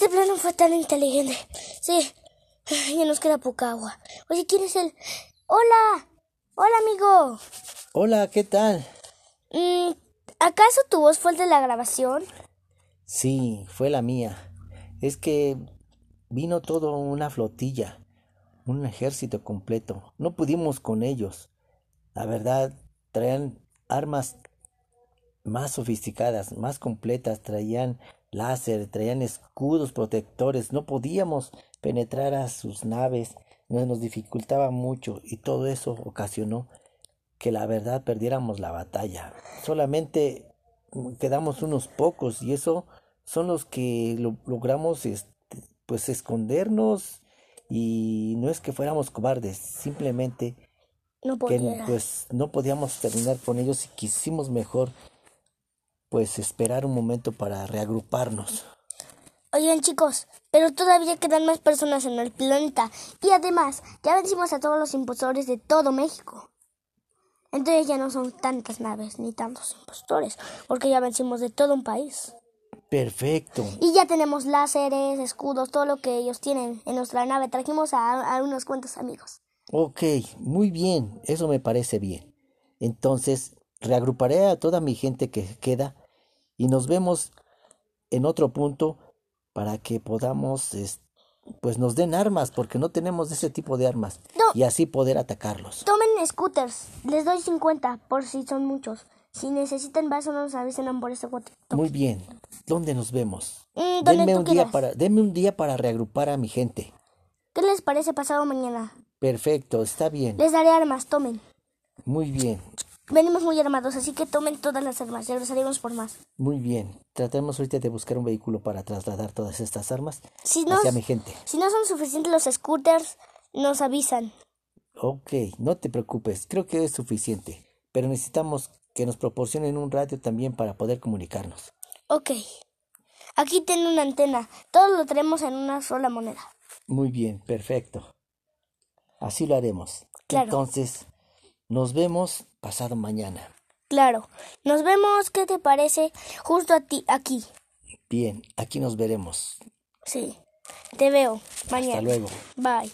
Este plano fue tan inteligente. Sí, ya nos queda poca agua. Oye, ¿quién es el...? ¡Hola! ¡Hola, amigo! Hola, ¿qué tal? Mm, ¿Acaso tu voz fue el de la grabación? Sí, fue la mía. Es que vino toda una flotilla, un ejército completo. No pudimos con ellos. La verdad, traían armas más sofisticadas, más completas, traían láser, traían escudos protectores, no podíamos penetrar a sus naves, nos dificultaba mucho y todo eso ocasionó que la verdad perdiéramos la batalla. Solamente quedamos unos pocos y eso son los que logramos este, pues escondernos y no es que fuéramos cobardes, simplemente no que pues no podíamos terminar con ellos y quisimos mejor pues esperar un momento para reagruparnos. Oigan chicos, pero todavía quedan más personas en el planeta y además ya vencimos a todos los impostores de todo México. Entonces ya no son tantas naves ni tantos impostores, porque ya vencimos de todo un país. Perfecto. Y ya tenemos láseres, escudos, todo lo que ellos tienen en nuestra nave. Trajimos a, a unos cuantos amigos. Ok, muy bien, eso me parece bien. Entonces, reagruparé a toda mi gente que queda y nos vemos en otro punto para que podamos, pues nos den armas, porque no tenemos ese tipo de armas, y así poder atacarlos. Tomen scooters, les doy 50 por si son muchos. Si necesitan vaso, nos avisen por ese cuatro. Muy bien. ¿Dónde nos vemos? Mm, denme, un día para, denme un día para reagrupar a mi gente. ¿Qué les parece pasado mañana? Perfecto, está bien. Les daré armas, tomen. Muy bien. Venimos muy armados, así que tomen todas las armas y regresaremos por más. Muy bien. Tratemos ahorita de buscar un vehículo para trasladar todas estas armas si no, hacia mi gente. Si no son suficientes los scooters, nos avisan. Ok, no te preocupes. Creo que es suficiente. Pero necesitamos que nos proporcionen un radio también para poder comunicarnos. Ok. Aquí tiene una antena. Todos lo tenemos en una sola moneda. Muy bien, perfecto. Así lo haremos. Claro. Entonces, nos vemos pasado mañana. Claro. Nos vemos, ¿qué te parece? Justo a ti, aquí. Bien, aquí nos veremos. Sí. Te veo mañana. Hasta luego. Bye.